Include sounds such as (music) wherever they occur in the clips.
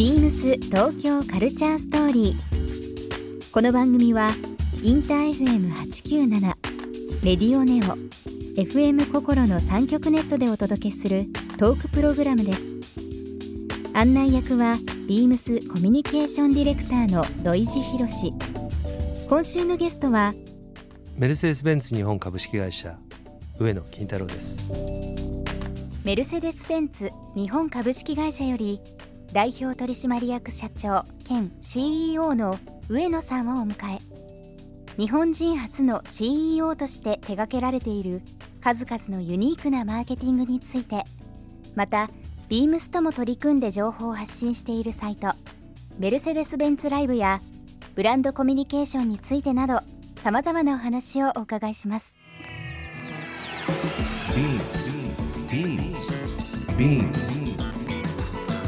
ビームス東京カルチャーストーリー。この番組はインター FM897 レディオネオ FM 心の三極ネットでお届けするトークプログラムです。案内役はビームスコミュニケーションディレクターの土井博志。今週のゲストはメルセデス・ベンツ日本株式会社上野金太郎ですメルセデス・ベンツ日本株式会社より代表取締役社長兼 CEO の上野さんをお迎え。日本人初の CEO として手掛けられている数々のユニークなマーケティングについて。またビームスとも取り組んで情報を発信しているサイトメルセデス・ベンツライブやブランドコミュニケーションについてなどさまざまなお話をお伺いします。BeamsBeamsBeams Beams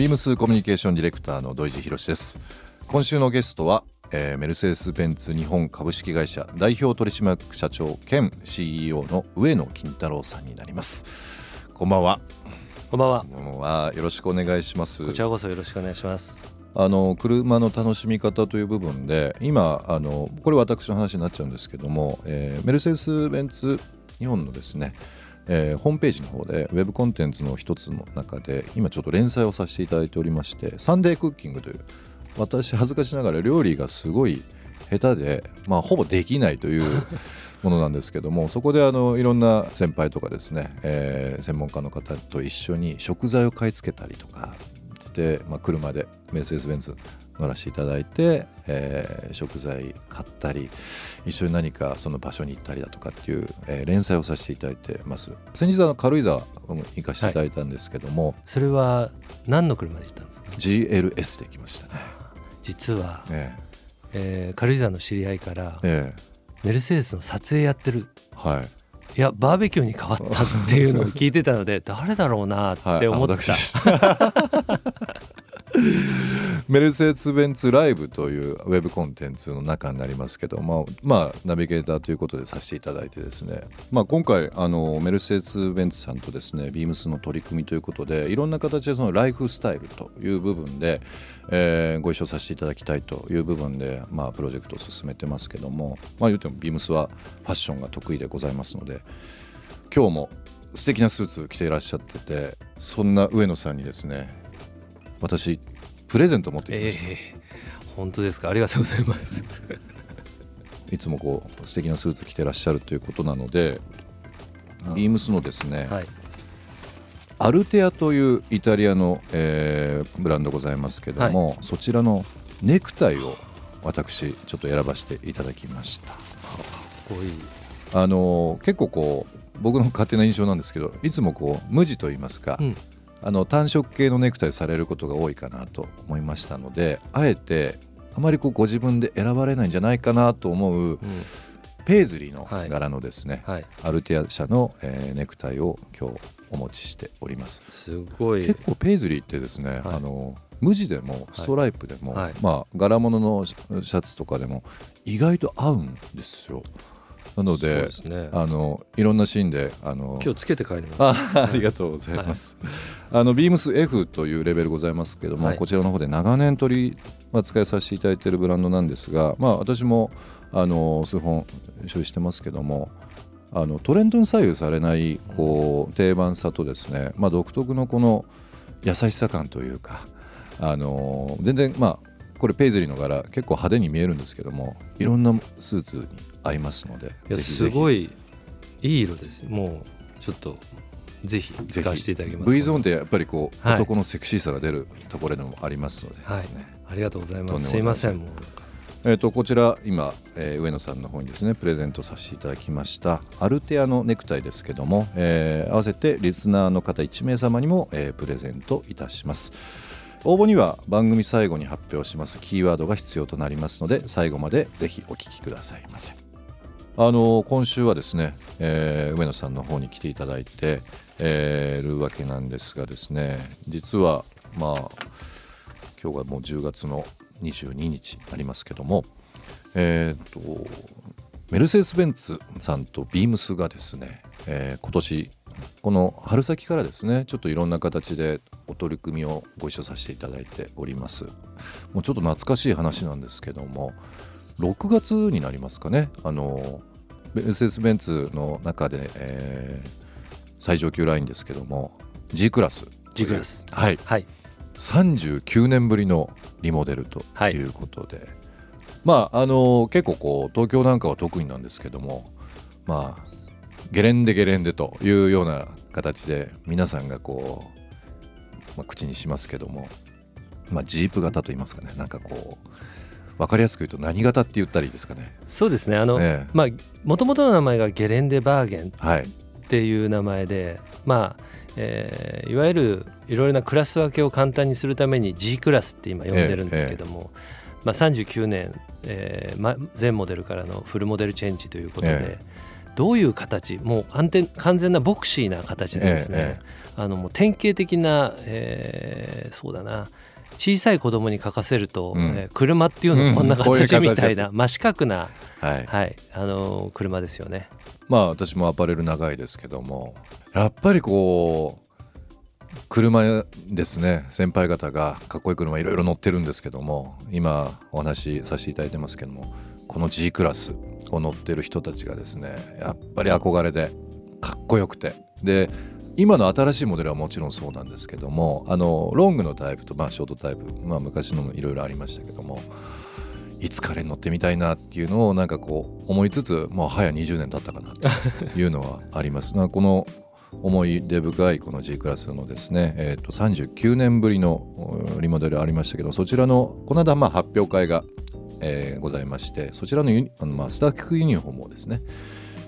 ビームスコミュニケーションディレクターの土井博です。今週のゲストは、えーメルセデス・ベンツ日本株式会社代表取締役社長兼 CEO の上野金太郎さんになります。こんばんは。こんばんは。こんばんは。よろしくお願いします。こちらこそよろしくお願いします。あの車の楽しみ方という部分で今あのこれ私の話になっちゃうんですけども、えーメルセデス・ベンツ日本のですね、えーホームページの方でウェブコンテンツの一つの中で今ちょっと連載をさせていただいておりましてサンデークッキングという私恥ずかしながら料理がすごい下手で、まあ、ほぼできないという (laughs) ものなんですけどもそこであのいろんな先輩とかですね、えー専門家の方と一緒に食材を買い付けたりとかして、まあ、車でメルセデス・ベンツ乗らせていただいて、えー食材買ったり一緒に何かその場所に行ったりだとかっていう、えー連載をさせていただいてます。先日は軽井沢に行かせていただいたんですけども、それは何の車で行ったんですか？GLS で行きましたね。実は、ええ。ー軽井沢の知り合いからええ。メルセデスの撮影やってる。えはい。いやバーベキューに変わったっていうのを聞いてたので誰だろうなって思ってた、はい、メルセデス・ベンツライブというウェブコンテンツの中になりますけど、まあ、まあナビゲーターということでさせていただいてですね、まあ、今回あのメルセデス・ベンツさんとですねビームスの取り組みということでいろんな形でそのライフスタイルという部分で、えーご一緒させていただきたいという部分で、まあ、プロジェクトを進めてますけども、まあ、言うてもビームスはファッションが得意でございますので今日も素敵なスーツ着ていらっしゃっててそんな上野さんにですね私プレゼント持ってきえました、ー本当ですか？ありがとうございます。(laughs) いつもこう素敵なスーツ着てらっしゃるということなのでビームスのですね、はい。アルテアというイタリアの、えーブランドございますけども、そちらのネクタイを私ちょっと選ばせていただきました。かっこいい。あのー結構こう僕の勝手な印象なんですけどいつもこう無地と言いますか、うんあの単色系のネクタイされることが多いかなと思いましたのであえてあまりこうご自分で選ばれないんじゃないかなと思ううん。ペイズリーのはい柄のですね、はい。アルテア社の、えーネクタイを今日お持ちしております。すごい。結構ペイズリーってですね、はい。あの無地でもストライプでも、はい。まあ柄物のシャツとかでも意外と合うんですよなのでねあのいろんなシーンであの今日つけて帰りますあありがとうございます。あのビームス F というレベルございますけども、はいこちらの方で長年取り扱いさせていただいているブランドなんですが、まあ私もあの数本所有してますけども。あのトレンドに左右されないこう定番さとですね、まあ、独特のこの優しさ感というかあの全然まあこれペイズリーの柄結構派手に見えるんですけどもいろんなスーツに合いますのですごいいい色です。もうちょっとぜひ使わせていただきます。V ゾーンってやっぱりこう、はい。男のセクシーさが出るところでもありますのではい。ありがとうございます。す。いませんもう。えー、とこちら今、えー上野さんの方にですねプレゼントさせていただきましたアルテアのネクタイですけども、えー合わせてリスナーの方1名様にも、えープレゼントいたします。応募には番組最後に発表しますキーワードが必要となりますので最後までぜひお聞きくださいませあの今週はですね、えー上野さんの方に来ていただいて、えーるわけなんですがですね実はまあ今日がもう10月の22日になりますけどもえー、とメルセデス・ベンツさんとビームスがですね、えー今年この春先からですねちょっといろんな形でお取り組みをご一緒させていただいております。もうちょっと懐かしい話なんですけども6月になりますかね。あのメルセデス・ベンツの中で、えー最上級ラインですけども G クラス。G クラス。はい。はい。39年ぶりのリモデルとはい。いうことで、まああの結構こう東京なんかは得意なんですけどもまあゲレンデゲレンデというような形で皆さんがこう、まあ、口にしますけども、まあ、ジープ型と言いますかね。なんかこう分かりやすく言うと何型って言ったらいいですかね。そうですね。あの、ええ。まあもともとの名前がゲレンデバーゲンはい、っていう名前でまあ、えーいわゆるいろいろなクラス分けを簡単にするために G クラスって今呼んでるんですけども、まあ、39年、えーま、全モデルからのフルモデルチェンジということで、えどういう形もう完全完全なボクシーな形でですね、ええ。あのもう典型的な、えーそうだな小さい子供に書かせると、うん。えー車っていうのはこんな形形。みたいな、真四角な、はい。はい。あのー車ですよね。まあ私もアパレル長いですけどもやっぱりこう車ですね。先輩方がかっこいい車いろいろ乗ってるんですけども今お話しさせていただいてますけどもこの G クラスを乗ってる人たちがですねやっぱり憧れでかっこよくて。で今の新しいモデルはもちろんそうなんですけどもあのロングのタイプと、まあ、ショートタイプ、まあ、昔のもいろいろありましたけどもいつ彼に乗ってみたいなっていうのをなんかこう思いつつもう早20年経ったかなというのはあります。(laughs) まあこの思い出深いこの G クラスのですね、えー、と39年ぶりのリモデルありましたけどそちらのこの間まあ発表会が、えーございましてそちらのユあのまあスタッフユニフォームをですね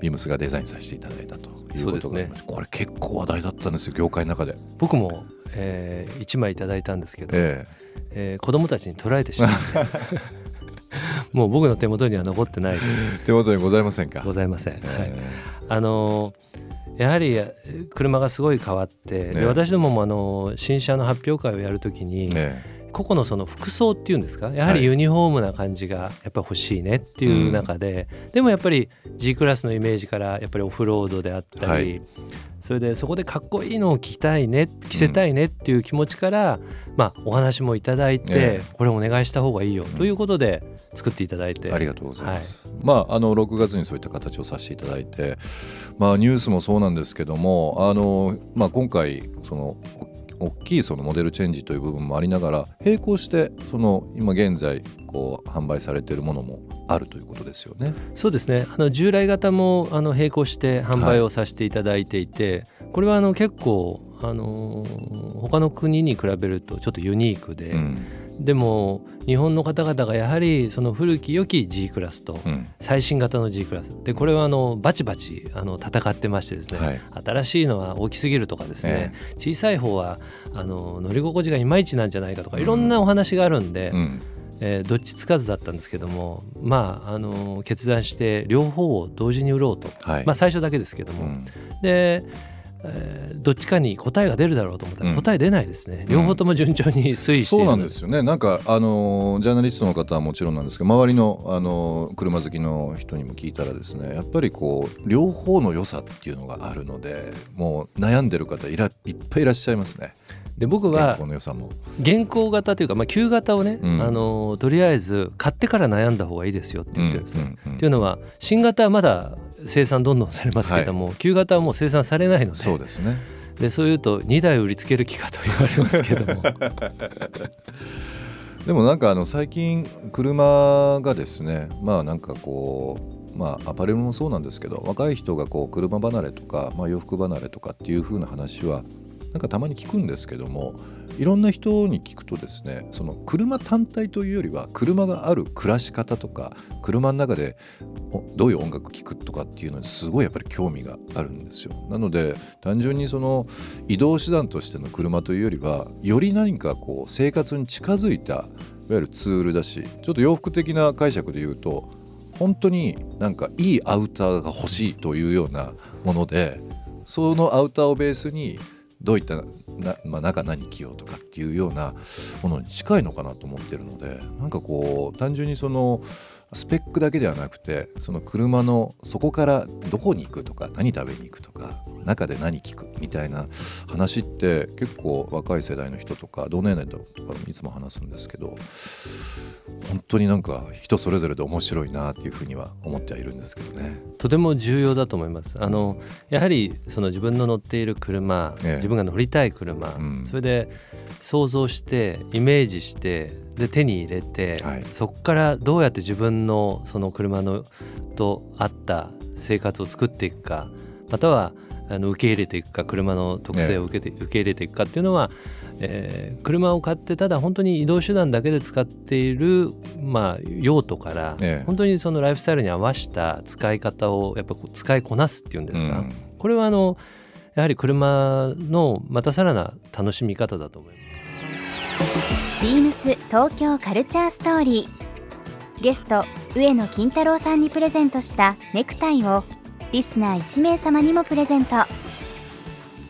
ビームスがデザインさせていただいたというそうですね。これ結構話題だったんですよ業界の中で。僕も、え1枚いただいたんですけど、ええ。ー子供たちに取られてしまって。(laughs) もう僕の手元には残ってないでえという。ことにございませんか？ございません。はい。えあのーやはりえー車がすごい変わって、でね私どももあのー新車の発表会をやるときに、ええ個々のその服装っていうんですか？やははい。りユニフォームな感じがやっぱり欲しいねっていう中で、でもやっぱり G クラスのイメージからやっぱりオフロードであったり、はい。それでそこでかっこいいのを着たいね着せたいねっていう気持ちから、まあ、お話もいただいて、えこれお願いした方がいいよということで作っていただいて、ありがとうございます。まああの6月にそういった形をさせていただいて、まあニュースもそうなんですけども、あのまあ今回そのお大きいそのモデルチェンジという部分もありながら並行してその今現在こう販売されているものもあるということですよね。そうですね。あの従来型もあの並行して販売をさせていただいていて、これはあの結構あのー他の国に比べるとちょっとユニークで、うんでも日本の方々がやはりその古き良き G クラスとうん。最新型の G クラス。でこれはあのバチバチあの戦ってましてですね、はい。新しいのは大きすぎるとかですね、小さい方はあの乗り心地がいまいちなんじゃないかとかいろんなお話があるんで、うん。えーどっちつかずだったんですけどもまああの決断して両方を同時に売ろうと、はい。まあ最初だけですけども、うん。で、えーどっちかに答えが出るだろうと思ったらうん。答え出ないですね、両方とも順調に推移している。そうなんですよね。なんかあのジャーナリストの方はもちろんなんですけど周りのあの車好きの人にも聞いたらですねやっぱりこう両方の良さっていうのがあるのでもう悩んでる方いらいっぱいいらっしゃいますね。で僕は。現行型というか、まあ、旧型をね、うん。あのとりあえず買ってから悩んだ方がいいですよって言ってるんですね。うんうんうん。っていうのは新型はまだ生産どんどんされますけども、旧型はもう生産されないのでそうですね。でそういうと2台売りつける気かと言われますけども。(laughs) でもなんかあの最近車がですねまあなんかこうまあアパレルもそうなんですけど若い人がこう車離れとか、まあ、洋服離れとかっていう風な話はなんかたまに聞くんですけどもいろんな人に聞くとですねその車単体というよりは車がある暮らし方とか車の中でどういう音楽聴くとかっていうのにすごいやっぱり興味があるんですよ。なので単純にその移動手段としての車というよりはより何かこう生活に近づいたいわゆるツールだしちょっと洋服的な解釈で言うと本当になんかいいアウターが欲しいというようなものでそのアウターをベースにどういったな、まあ、中何着ようとかっていうようなものに近いのかなと思ってるのでなんかこう単純にそのスペックだけではなくてその車のそこからどこに行くとか何食べに行くとか中で何聞くみたいな話って結構若い世代の人とか同年代とかいつも話すんですけど本当になんか人それぞれで面白いなっていうふうには思ってはいるんですけどね。とても重要だと思います。あのやはりその自分の乗っている車、ええ、自分が乗りたい車、うん、それで想像してイメージしてで手に入れて、はい、そこからどうやって自分のその車のと合った生活を作っていくかまたはあの受け入れていくか車の特性を受けて、受け入れていくかっていうのは、えー、車を買ってただ本当に移動手段だけで使っている、まあ、用途から、本当にそのライフスタイルに合わせた使い方をやっぱ使いこなすっていうんですか、うん、これはあのやはり車のまたさらな楽しみ方だと思います。ビームス東京カルチャーストーリー。ゲスト上野金太郎さんにプレゼントしたネクタイをリスナー1名様にもプレゼント。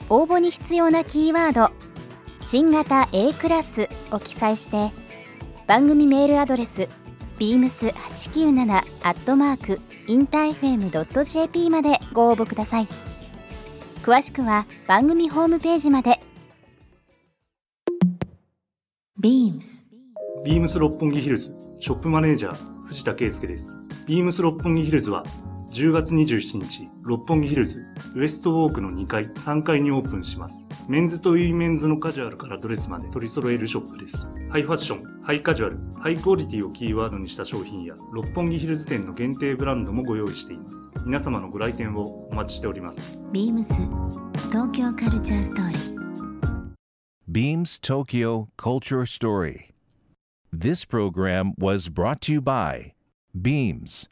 応募に必要なキーワード「新型 A クラス」を記載して番組メールアドレス beams897 アットマークインター FM.jp までご応募ください。詳しくは番組ホームページまで beams ビームス六本木ヒルズショップマネージャー藤田圭介ですビームス六本木ヒルズは10月27日、六本木ヒルズ、ウエストウォークの2階、3階にオープンします。メンズとウィメンズのカジュアルからドレスまで取り揃えるショップです。ハイファッション、ハイカジュアル、ハイクオリティをキーワードにした商品や、六本木ヒルズ店の限定ブランドもご用意しています。皆様のご来店をお待ちしております。ビームス東京カルチャーストーリー。Beams Tokyo Culture Story. This program was brought to you by Beams.